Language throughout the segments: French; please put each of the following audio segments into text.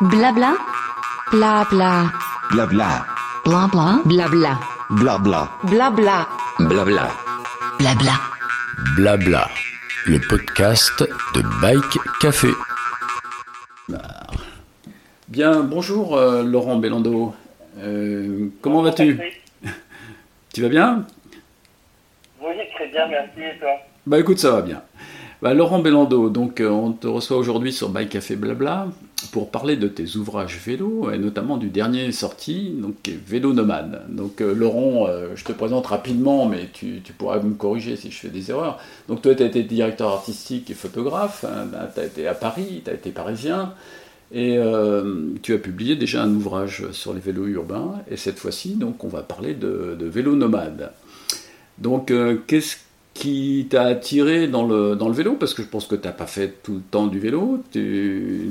Blabla. Blabla. Blabla. Blabla. Blabla. Blabla. Blabla. Blabla. Blabla. Blabla. Le podcast de Bike Café. Bien, bonjour euh, Laurent Bellando. Euh, comment vas-tu Tu vas bien Oui, très bien, merci. Et toi Bah écoute, ça va bien. Bah, Laurent Bellando, donc euh, on te reçoit aujourd'hui sur Bike Café Blabla pour parler de tes ouvrages vélo et notamment du dernier sorti, donc qui est Vélo Nomade. Donc euh, Laurent, euh, je te présente rapidement, mais tu, pourras me corriger si je fais des erreurs. Donc toi, tu as été directeur artistique et photographe, tu as été à Paris, tu as été parisien. Et euh, tu as publié déjà un ouvrage sur les vélos urbains, et cette fois-ci, donc, on va parler de, de vélo nomade. Donc, qu'est-ce qui t'a attiré dans le, dans le vélo? Parce que je pense que tu n'as pas fait tout le temps du vélo. Tu,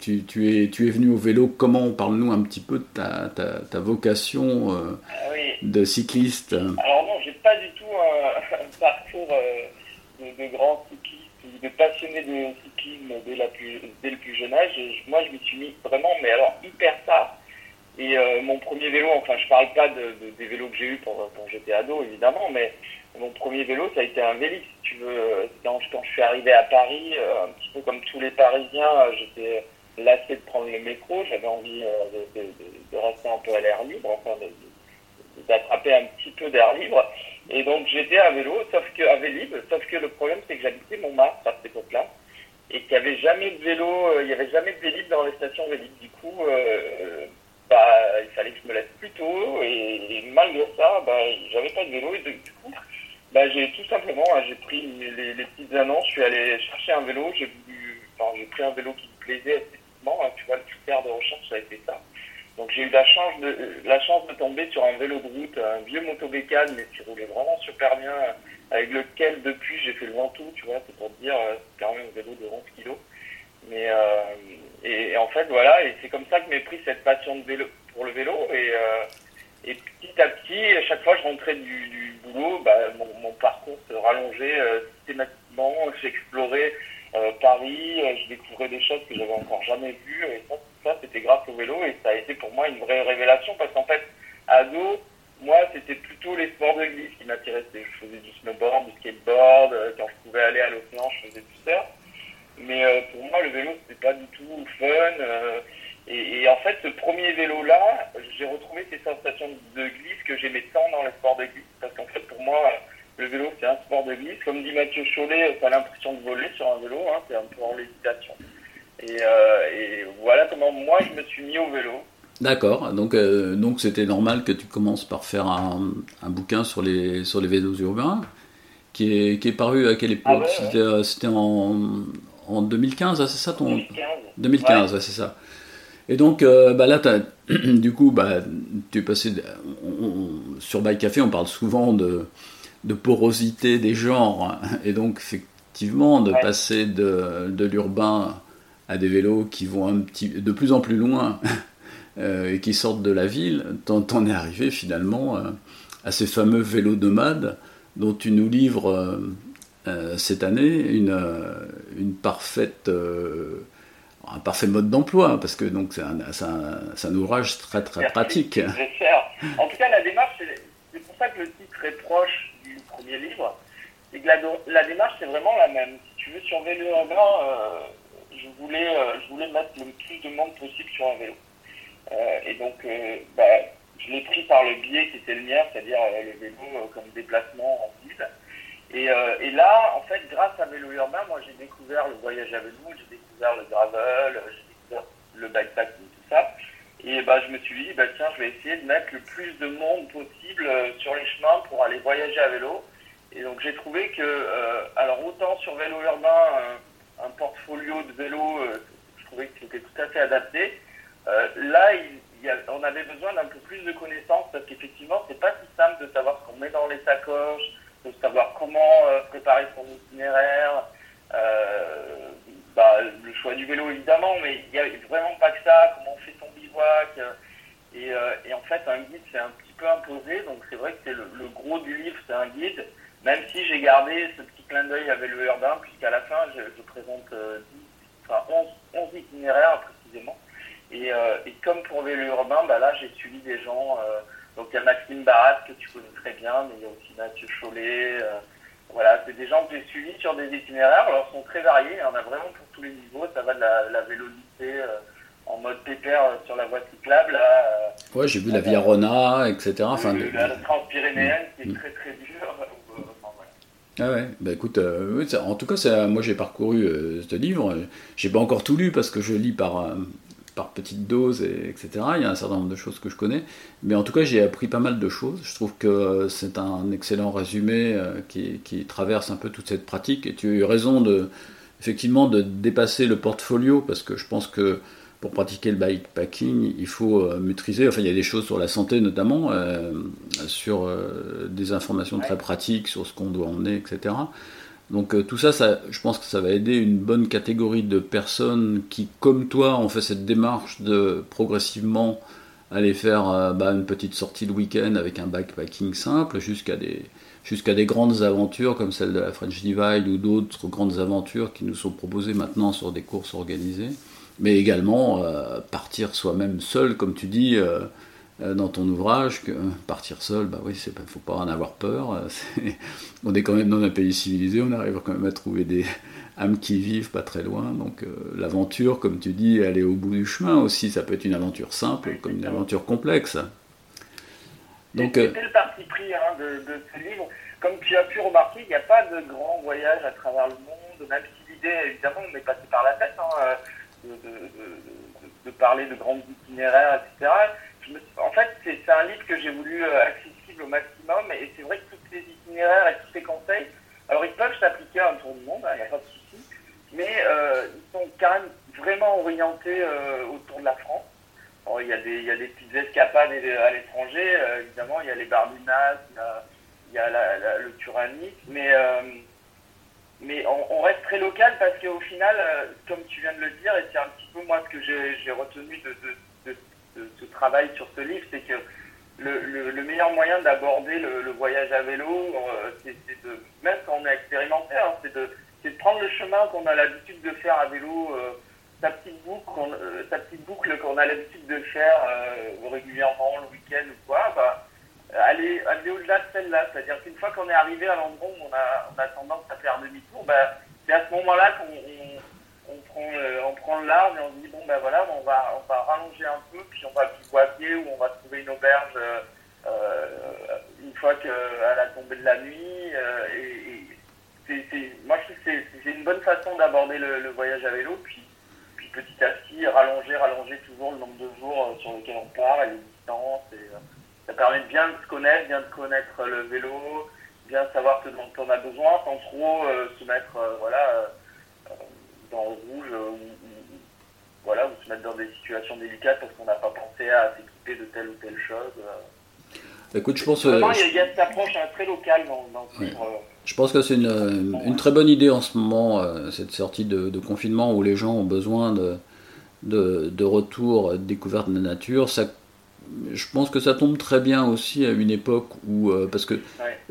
tu, tu es, tu es venu au vélo comment? Parle-nous un petit peu de ta, ta, ta vocation euh, Ah oui. de cycliste. Alors non, j'ai pas du tout un, un parcours euh, de, de grand cycliste ou de passionné de cyclisme dès, la plus, dès le plus jeune âge. Je- moi, je m'y suis mis vraiment, mais alors hyper tard. Et euh, mon premier vélo, enfin, je parle pas de, de- des vélos que j'ai eus quand, quand j'étais ado, évidemment, mais mon premier vélo, ça a été un Vélix, si tu veux. Quand, je- suis arrivé à Paris, euh, un petit peu comme tous les Parisiens, euh, j'étais lassé de prendre le métro. J'avais envie euh, de, rester un peu à l'air libre, enfin, d'attraper un petit peu d'air libre. Et donc j'étais à vélo, sauf que Vélib, sauf que le problème c'est que j'habitais Montmartre à cette époque-là et qu'il n'y avait jamais de vélo, il n'y avait jamais de Vélib dans les stations Vélib. Du coup, bah, il fallait que je me lève plus tôt et, malgré ça, bah, j'avais pas de vélo et du coup, bah, j'ai tout simplement, hein, j'ai pris les, petites annonces, je suis allé chercher un vélo, j'ai enfin, pris un vélo qui me plaisait esthétiquement, hein, tu vois, le critère de recherche ça a été ça. Donc j'ai eu la chance de euh, la chance de tomber sur un vélo de route, un vieux motobécane, mais qui roulait vraiment super bien, avec lequel depuis j'ai fait le Ventoux, tu vois, c'est pour te dire, euh, c'est quand même un vélo de 11 kilos. Mais euh, et, en fait voilà, et c'est comme ça que m'est pris cette passion de vélo pour le vélo et et petit à petit, à chaque fois que je rentrais du, boulot, bah, mon, parcours se rallongeait euh, systématiquement. J'explorais euh, Paris, euh, je découvrais des choses que j'avais encore jamais vues. Et ça, ça c'était grâce au vélo et ça a été pour moi une vraie révélation parce qu'en fait, ado, moi, c'était plutôt les sports de glisse qui m'attiraient. Je faisais du snowboard, du skateboard. Quand je pouvais aller à l'océan, je faisais du surf. Mais pour moi, le vélo, c'était pas du tout fun. Et, et en fait, ce premier vélo-là, j'ai retrouvé ces sensations de glisse que j'aimais tant dans les sports de glisse. Parce qu'en fait, pour moi, le vélo, c'est un sport de glisse. Comme dit Mathieu Chollet, tu as l'impression de voler sur un vélo. Hein, c'est un peu en lévitation. Et, euh, et voilà comment moi, je me suis mis au vélo. D'accord, donc euh, donc c'était normal que tu commences par faire un, un bouquin sur les sur les vélos urbains, qui est qui est paru à quelle époque? Ah ouais, ouais. C'était euh, c'était en en 2015, ah, c'est ça ton 2015. 2015, ouais, c'est ça. Et donc euh, bah là du coup bah tu es passé de- on- on- sur Bike Café, on parle souvent de de porosité des genres hein. et donc effectivement de Ouais. passer de de l'urbain à des vélos qui vont un petit de plus en plus loin euh, et qui sortent de la ville, t'en, t'en es arrivé finalement euh, à ces fameux vélos nomades dont tu nous livres cette année une, une parfaite, un parfait mode d'emploi, parce que donc c'est un, ouvrage très très Merci, pratique. En tout cas, la démarche, c'est pour ça que le titre est proche du premier livre. C'est que la, la démarche, c'est vraiment la même. Si tu veux, sur Vélo Urbain, euh, je, voulais, euh, je voulais mettre le plus de monde possible sur un vélo. Euh, et donc, euh, bah, je l'ai pris par le biais qui était le mien, c'est-à-dire le vélo comme déplacement. Et, euh, et là, en fait, grâce à Vélo Urbain, moi j'ai découvert le voyage à vélo, j'ai découvert le gravel, j'ai découvert le bikepacking, tout ça. Et bah, je me suis dit, bah, tiens, je vais essayer de mettre le plus de monde possible euh, sur les chemins pour aller voyager à vélo. Et donc j'ai trouvé que, euh, alors autant sur Vélo Urbain, un, portfolio de vélo, je trouvais que c'était tout à fait adapté. Là, on avait besoin d'un peu plus de connaissances parce qu'effectivement, c'est pas si simple de savoir ce qu'on met dans les sacoches, de savoir comment euh, préparer son itinéraire, euh, bah, le choix du vélo évidemment, mais il n'y a vraiment pas que ça, comment on fait son bivouac. euh, et, et en fait, un guide, c'est un petit peu imposé, donc c'est vrai que c'est le, le gros du livre, c'est un guide, même si j'ai gardé ce petit clin d'œil à vélo urbain, puisqu'à la fin, je, présente euh, 10, enfin 11, 11 itinéraires précisément. comme pour vélo urbain, bah là j'ai suivi des gens. Donc il y a Maxime Barat que tu connais très bien, mais il y a aussi Mathieu Chollet. voilà, c'est des gens que j'ai suivis sur des itinéraires. Alors ils sont très variés, on a vraiment pour tous les niveaux. Ça va de la, la vélocité en mode pépère sur la voie cyclable. Là, ouais, j'ai vu la Via Rona, etc. Enfin, la, la Transpyrénéenne qui est mm. très très dure. Ah ouais, bah écoute, euh, en tout cas, ça, moi j'ai parcouru euh, ce livre, j'ai pas encore tout lu parce que je lis par, euh, par petites doses, et, etc. Il y a un certain nombre de choses que je connais, mais en tout cas j'ai appris pas mal de choses. Je trouve que c'est un excellent résumé qui, qui, traverse un peu toute cette pratique, et tu as eu raison de, effectivement de dépasser le portfolio parce que je pense que pour pratiquer le bikepacking, il faut euh, maîtriser, enfin il y a des choses sur la santé notamment, euh, sur euh, des informations très pratiques sur ce qu'on doit emmener, etc. Donc tout ça, je pense que ça va aider une bonne catégorie de personnes qui, comme toi, ont fait cette démarche de progressivement aller faire bah, une petite sortie de week-end avec un bikepacking simple jusqu'à des, grandes aventures comme celle de la French Divide ou d'autres grandes aventures qui nous sont proposées maintenant sur des courses organisées. Mais également euh, partir soi-même seul, comme tu dis euh, euh, dans ton ouvrage, que partir seul, bah oui, il ne faut pas en avoir peur. on est quand même dans un pays civilisé, on arrive quand même à trouver des âmes qui vivent pas très loin. Donc l'aventure, comme tu dis, est au bout du chemin aussi. Ça peut être une aventure simple comme une aventure complexe. Donc, C'était le parti pris hein, de, ce livre. Comme tu as pu remarquer, il n'y a pas de grand voyage à travers le monde, même si l'idée, évidemment, on est passé par la tête. Hein, de, parler de grands itinéraires, etc. en fait, c'est un livre que j'ai voulu euh, accessible au maximum et c'est vrai que tous ces itinéraires et tous ces conseils, alors ils peuvent s'appliquer à un tour du monde, il hein, n'y a pas de souci, mais euh, ils sont quand même vraiment orientés euh, autour de la France. il, y a des, il petites escapades à l'étranger, évidemment, il y a les Barbinas, il y a, le Turanis, mais mais on, reste très local parce qu'au final, comme tu viens de le dire, et c'est un petit peu moi ce que j'ai retenu de, ce travail sur ce livre, c'est que le, meilleur moyen d'aborder le, voyage à vélo, euh, c'est de, même quand on est expérimenté, hein, c'est de, prendre le chemin qu'on a l'habitude de faire à vélo, euh, sa petite boucle, sa petite boucle qu'on a l'habitude de faire régulièrement le week-end ou quoi. Bah, aller, aller au-delà de celle-là. C'est-à-dire qu'une fois qu'on est arrivé à l'endroit où on a, on a tendance à faire demi-tour, bah, c'est à ce moment-là qu'on on, prend, euh, on prend le large et on dit bon ben voilà, on va, on va rallonger un peu, puis on va pied ou on va trouver une auberge euh, euh une fois qu'à la tombée de la nuit. Et, c'est, moi je trouve que c'est, une bonne façon d'aborder le, voyage à vélo, puis, puis petit à petit rallonger, rallonger toujours le nombre de jours sur lesquels on part et les distances. Ça permet de bien se connaître, bien de connaître le vélo, bien savoir ce dont on a besoin sans trop se mettre voilà, euh, le rouge ou, voilà, ou se mettre dans des situations délicates parce qu'on n'a pas pensé à s'équiper de telle ou telle chose. Écoute, je pense. Vraiment, il y a, cette approche très locale dans, dans ce livre. Je pense que c'est une, une, très bonne idée en ce moment, cette sortie de, de, confinement où les gens ont besoin de, de, de retour, de découverte de la nature. Ça je pense que ça tombe très bien aussi à une époque où, euh, parce que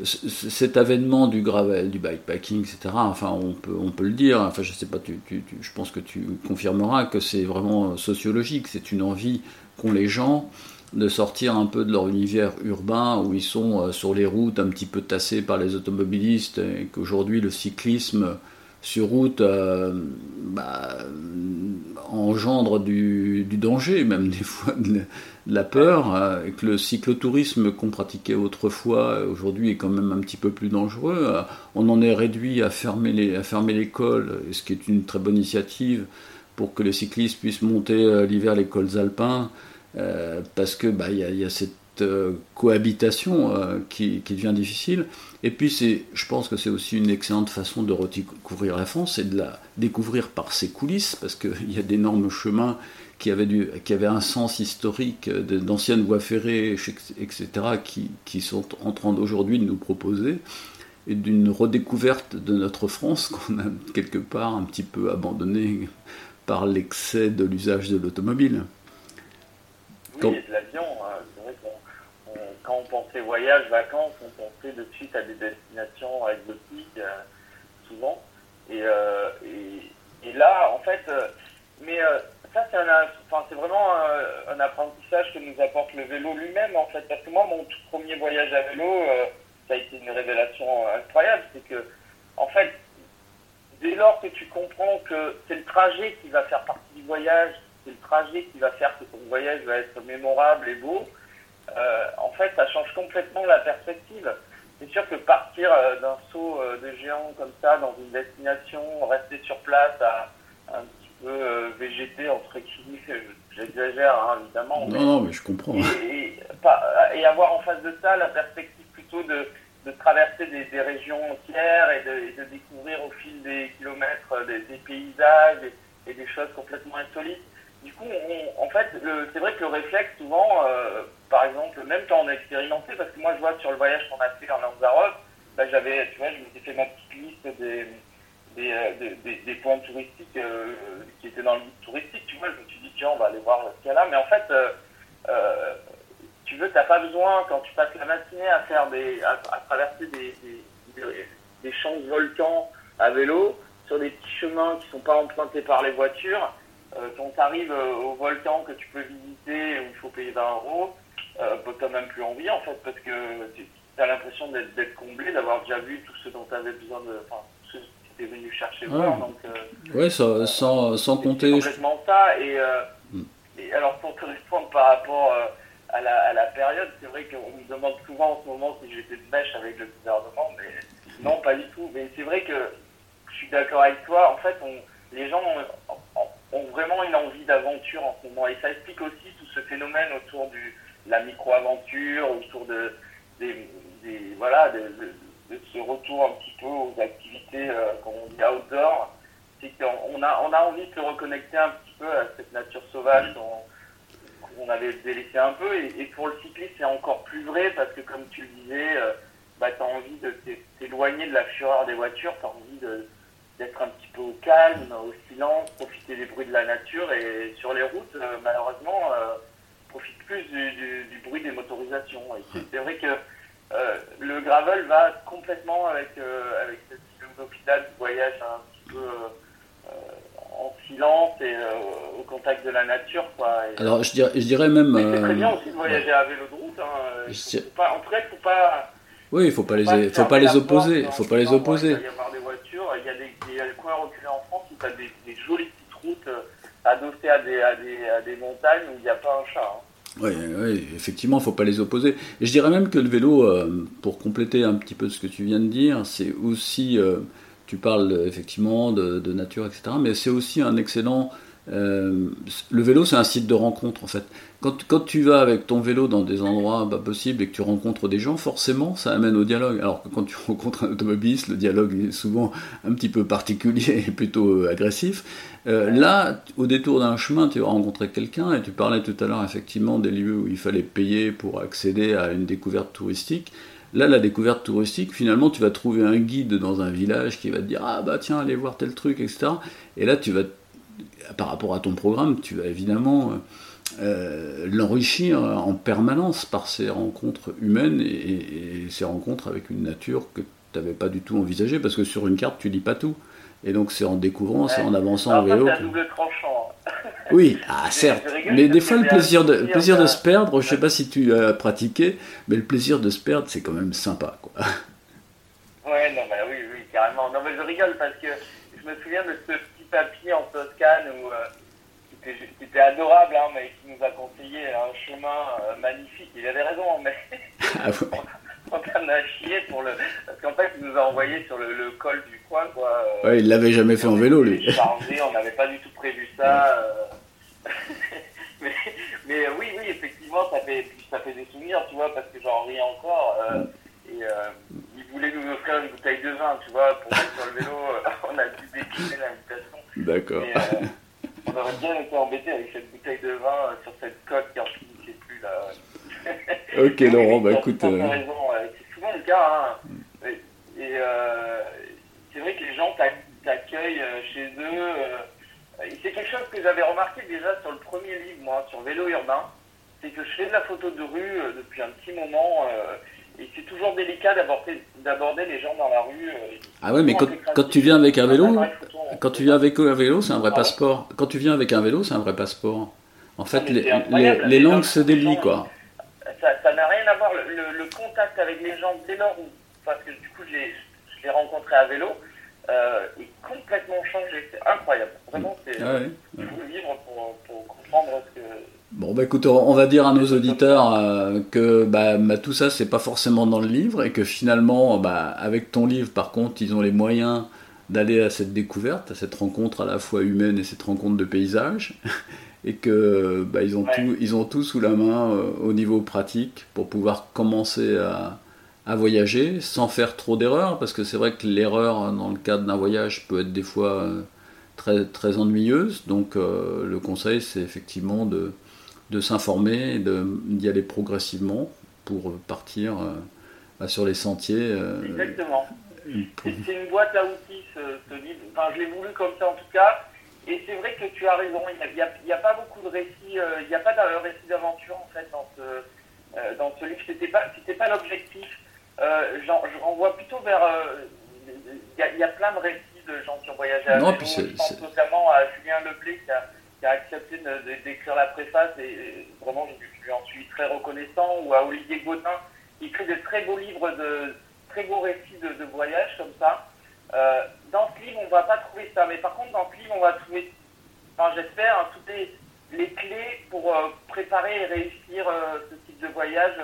cet avènement du gravel, du bikepacking, etc., enfin, on peut, on peut le dire, enfin, je sais pas, tu, je pense que tu confirmeras que c'est vraiment sociologique, c'est une envie qu'ont les gens de sortir un peu de leur univers urbain où ils sont euh, sur les routes un petit peu tassés par les automobilistes et qu'aujourd'hui le cyclisme sur route euh, bah, engendre du, danger, même des fois de, la peur, euh, et que le cyclotourisme qu'on pratiquait autrefois, aujourd'hui, est quand même un petit peu plus dangereux. Euh, on en est réduit à fermer, les, à l'école, ce qui est une très bonne initiative pour que les cyclistes puissent monter l'hiver les cols alpins, parce que bah, y, a cette cohabitation qui, qui devient difficile. Et puis, c'est, je pense que c'est aussi une excellente façon de redécouvrir la France et de la découvrir par ses coulisses, parce qu'il y a d'énormes chemins qui avaient, du, qui avaient un sens historique, d'anciennes voies ferrées, etc., qui, qui sont en train d'aujourd'hui de nous proposer, et d'une redécouverte de notre France qu'on a quelque part un petit peu abandonnée par l'excès de l'usage de l'automobile. Oui, hein, quand on pensait voyage, vacances, on pensait de suite à des destinations exotiques, euh, souvent. Et, euh, là, en fait, euh, mais ça c'est vraiment un, apprentissage que nous apporte le vélo lui-même en fait. Parce que moi, mon tout premier voyage à vélo, euh, ça a été une révélation incroyable. C'est que, en fait, dès lors que tu comprends que c'est le trajet qui va faire partie du voyage, c'est le trajet qui va faire que ton voyage va être mémorable et beau, euh, en fait, ça change complètement la perspective. C'est sûr que partir euh, d'un saut euh, de géant comme ça dans une destination, rester sur place à un petit peu végéter, entre guillemets, j'exagère hein, évidemment, mais- Non, non, mais je comprends. et, et, avoir en face de ça la perspective plutôt de, de traverser des, des régions entières et de, et de découvrir au fil des kilomètres des, des paysages et, des choses complètement insolites. Du coup, on- en fait, c'est vrai que le réflexe, souvent, euh, par exemple, même quand on a expérimenté, parce que moi, je vois sur le voyage qu'on a fait en Lanzarote, bah, j'avais, tu vois, je m'étais fait ma petite liste des, des, euh, des, points touristiques euh, qui étaient dans le guide touristique. Tu vois, je me suis dit, tiens, on va aller voir ce qu'il y a là. Mais en fait, euh, tu veux, t'as pas besoin, quand tu passes la matinée à faire des, à, traverser des, des, champs de volcans à vélo, sur des petits chemins qui sont pas empruntés par les voitures, quand tu arrives au volcan que tu peux visiter où il faut payer 20 euros, euh, t'as même plus envie en fait, parce que tu as l'impression d'être d'être comblé, d'avoir déjà vu tout ce dont tu avais besoin de. Enfin, tout ce que tu venu chercher Ouais. voir. Donc, euh, Ouais, ça- sans, sans c'est compter. je- complètement ça. Et, euh, Mm. et alors, pour te répondre par rapport euh, à, la, à la période, c'est vrai qu'on me demande souvent en ce moment si j'étais de mèche avec le gouvernement, mais non, pas du tout. Mais c'est vrai que je suis d'accord avec toi. En fait, on, les gens ont, vraiment une envie d'aventure en ce moment. Et ça explique aussi tout ce phénomène autour du, la micro-aventure, autour de, voilà, de, ce retour un petit peu aux activités euh, qu'on dit outdoor. C'est qu'on a, on a envie de se reconnecter un petit peu à cette nature sauvage qu'on avait délaissée un peu. Et, pour le cycliste, c'est encore plus vrai parce que, comme tu le disais, euh, bah, tu as envie de t'é- t'éloigner de la fureur des voitures, tu as envie d'être un petit peu au calme, au silence, profiter des bruits de la nature. Et sur les routes, euh, malheureusement, euh, profite plus du, du- du bruit des motorisations. Et c'est- vrai que euh, le gravel va complètement avec, euh, avec cette philosophie-là du voyage un petit peu euh, en silence et euh, au contact de la nature. Quoi. Et, Alors, je dirais, je dirais même. c'est très bien aussi de voyager à vélo de route. Hein. Il faut pas, en tout cas, il faut pas. Oui, il faut pas les, faut pas les opposer. faut pas les opposer. Il va y avoir des voitures. Il y a des, coins reculés en France où tu as des, des jolies adossées à des, à, des, à des montagnes où il n'y a pas un chat. hein. Oui, oui, effectivement, il faut pas les opposer. Et je dirais même que le vélo, euh, pour compléter un petit peu ce que tu viens de dire, c'est aussi, euh, tu parles effectivement de nature, etc., mais c'est aussi un excellent... euh, le vélo, c'est un site de rencontre, en fait. Quand, tu vas avec ton vélo dans des endroits pas possibles et que tu rencontres des gens, forcément, ça amène au dialogue. Alors que quand tu rencontres un automobiliste, le dialogue est souvent un petit peu particulier et plutôt euh, agressif. Euh, là, au détour d'un chemin, tu vas rencontrer quelqu'un, et tu parlais tout à l'heure effectivement des lieux où il fallait payer pour accéder à une découverte touristique. Là, la découverte touristique, finalement, tu vas trouver un guide dans un village qui va te dire Ah bah tiens, allez voir tel truc, etc. Et là, tu vas, par rapport à ton programme, tu vas évidemment euh, l'enrichir en permanence par ces rencontres humaines et, et- et ces rencontres avec une nature que tu n'avais pas du tout envisagée, parce que sur une carte, tu lis pas tout. Et donc, c'est en découvrant, c'est en avançant en vélo. c'est que- double tranchant. hein. oui, ah, certes. rigole Mais des fois, le un plaisir de, plaisir de se perdre, je sais pas si tu as pratiqué, mais le plaisir de se perdre, c'est quand même sympa. Quoi. Ouais, non, mais oui, oui, carrément. Non, mais je rigole parce que je me souviens de ce papy en Toscane où, euh, qui, était, qui était adorable, hein, mais qui nous a conseillé un chemin euh, magnifique. Il avait raison, mais Ah, ouais. on en a chié pour le. Parce qu'en fait, il nous a envoyé sur le, le col du coin, quoi. euh, Ouais, il l'avait jamais fait en vélo, lui. Chargé, on n'avait pas du tout prévu ça. euh. mais, mais oui, oui, effectivement, ça fait, ça fait des souvenirs, tu vois, parce que j'en ris encore. euh, et euh, il voulait nous offrir une bouteille de vin, tu vois, pour être sur le vélo. euh, on a dû décliner l'invitation. D'accord. Euh, on aurait bien été embêté avec cette bouteille de vin euh, sur cette côte qui en finissait plus, là. Ok, Laurent, bah écoute. euh. C'est souvent le cas. Hein. Et, et, c'est vrai que les gens t'ac- t'accueillent chez eux. c'est quelque chose que j'avais remarqué déjà sur le premier livre, moi, sur Vélo Urbain. C'est que je fais de la photo de rue depuis un petit moment. Euh, et c'est toujours délicat d'aborder, les gens dans la rue. euh, Ah ouais, mais quand, tu viens avec un vélo, appareil photo, on- quand tu viens avec un vélo, c'est un vrai passeport. Quand tu viens avec un vélo, c'est un vrai passeport. En fait, mais les, langues se délient, quoi. ça n'a rien à voir. Le, le- le contact avec les gens dès lors où, parce que du coup, je l'ai rencontré à vélo, euh, est complètement changé. C'est incroyable. Vraiment, c'est Ah ouais. il faut le vivre pour, pour comprendre ce que. Bon, bah écoute, on va dire à nos auditeurs euh, que bah, bah, tout ça, c'est pas forcément dans le livre et que finalement, bah, avec ton livre, par contre, ils ont les moyens d'aller à cette découverte, à cette rencontre à la fois humaine et cette rencontre de paysage, et que bah, ils, ont Ouais. tout, ils ont tout sous la main euh, au niveau pratique pour pouvoir commencer à, à voyager sans faire trop d'erreurs, parce que c'est vrai que l'erreur hein, dans le cadre d'un voyage peut être des fois euh, très, très ennuyeuse. Donc euh, le conseil, c'est effectivement de, de s'informer d'y aller progressivement pour partir euh, bah, sur les sentiers. euh, Exactement. pour- C'est une boîte à outils, ce, ce livre. Enfin, je l'ai voulu comme ça en tout cas. Et c'est vrai que tu as raison. Il n'y a, pas beaucoup de récits. euh, il n'y a pas de récits d'aventure en fait dans ce, euh, dans ce livre. C'était pas, c'était pas l'objectif. Euh, je renvoie plutôt vers. euh, Il y, a, il y a plein de récits de gens qui ont voyagé à Non, vélo. Je pense notamment à Julien Leblé qui a, qui a accepté d'écrire la préface et, vraiment je, lui en suis très reconnaissant. Ou à Olivier Godin qui écrit de très beaux livres de très beaux récits de, de voyage comme ça. Euh, dans ce livre, on va pas trouver ça, mais par contre, dans ce livre, on va trouver, enfin, j'espère, hein, toutes les, les clés pour euh, préparer et réussir euh, ce type de voyage.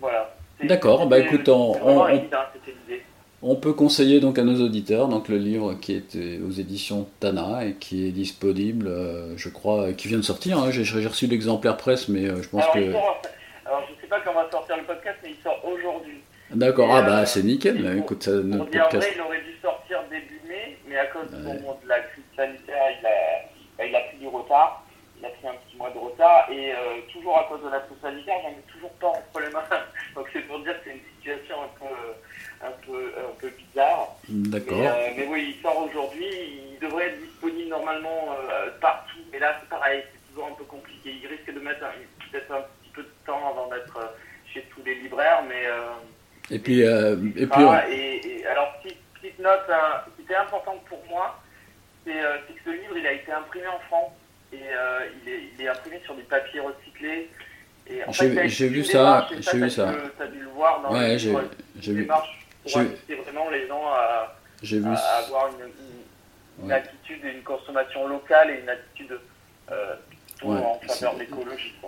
Voilà. D'accord, bah, écoute, on- on- l'idée. On peut conseiller donc à nos auditeurs donc le livre qui est euh, aux éditions Tana et qui est disponible, euh, je crois, qui vient de sortir. hein. J'ai reçu l'exemplaire presse, mais euh, je pense Alors, que. sort- alors, je sais pas quand va sortir le podcast, mais il sort aujourd'hui. D'accord, ah bah euh, c'est nickel. Écoute, ça, notre vrai, podcast. il aurait dû sortir début mai, mais à cause Ouais. de la crise sanitaire, il a, il a pris du retard. Il a pris un mois de retard et euh, toujours à cause de la crise sanitaire, j'en ai toujours pas entre les mains. Donc c'est pour dire que c'est une situation un peu, un peu, un peu bizarre. Mais, D'accord. euh, mais oui, il sort aujourd'hui. Il devrait être disponible normalement euh, partout. Mais là, c'est pareil, c'est toujours un peu compliqué. Il risque de mettre peut-être un petit peu de temps avant d'être chez tous les libraires, mais. Et puis, et puis ah, et, et alors, petite, petite note hein, qui était importante pour moi, c'est c'est que ce livre, il a été imprimé en France et euh, il, est, il est imprimé sur du papier recyclé. J'ai- vu ça, j'ai vu ça. le- T'as dû le voir dans ouais, j'ai vu, pour inciter vraiment les gens à, j'ai vu. à- à avoir une, une- une Ouais. attitude et une consommation locale et une attitude euh, Ouais,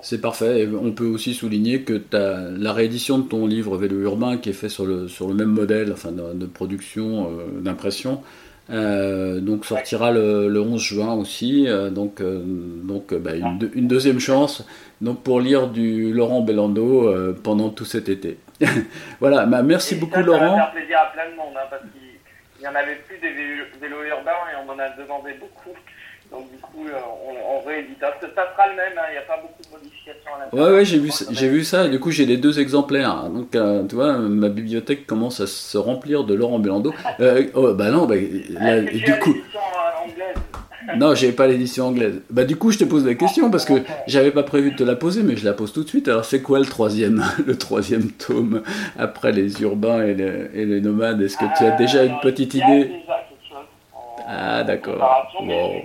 c'est- parfait. Et on peut aussi souligner que t'as la réédition de ton livre Vélo urbain qui est fait sur le, sur le même modèle enfin, de, de production, euh, d'impression. Euh, donc sortira le, le 11 juin aussi. euh, donc euh, donc bah, une, deux- une deuxième chance donc pour lire du Laurent Bellando pendant tout cet été. voilà, bah, merci Et beaucoup ça, Ça Laurent. va faire plaisir à plein de monde, hein, parce qu'il n'y en avait plus des vélos, vélos urbains et on en a demandé beaucoup. Donc du coup, euh, on, on réédite. Ça, ça sera le même, hein, il n'y a pas beaucoup de modifications à l'intérieur. Ouais, ouais, j'ai vu, ça- j'ai vu ça. Et du coup, j'ai les deux exemplaires. Donc, euh, tu vois, ma bibliothèque commence à se remplir de Laurent Bellando. Euh, oh, bah non, bah, là, tu du coup, euh, non, j'ai pas l'édition anglaise. Bah, du coup, je te pose la question parce que j'avais pas prévu de te la poser, mais je la pose tout de suite. Alors, c'est quoi le troisième, le troisième tome après les urbains et les, et les nomades? Est-ce que tu as Euh, déjà une petite idée? déjà quelque chose en- Ah, d'accord. Bon.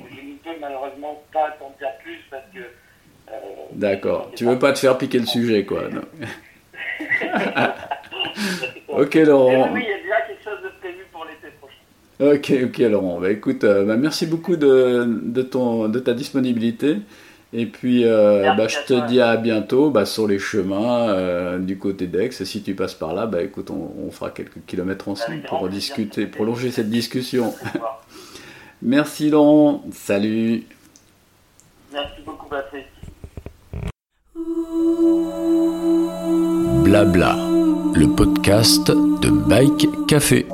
Peux malheureusement pas t'en dire plus parce que. euh, D'accord. Tu veux pas te faire piquer le sujet, quoi. non. ok, Laurent. oui, il y a déjà quelque chose de prévu pour l'été prochain. Ok, ok Laurent. Bah, écoute, euh, bah, merci beaucoup de, de, ton, de ta disponibilité. Et puis, euh, bah, je te toi. dis à bientôt bah, sur les chemins euh, du côté d'Aix. Et si tu passes par là, bah, écoute, on, on fera quelques kilomètres ensemble pour discuter, prolonger cette discussion. Merci Laurent. Salut. Merci beaucoup, Patrick. Blabla, le podcast de Bike Café.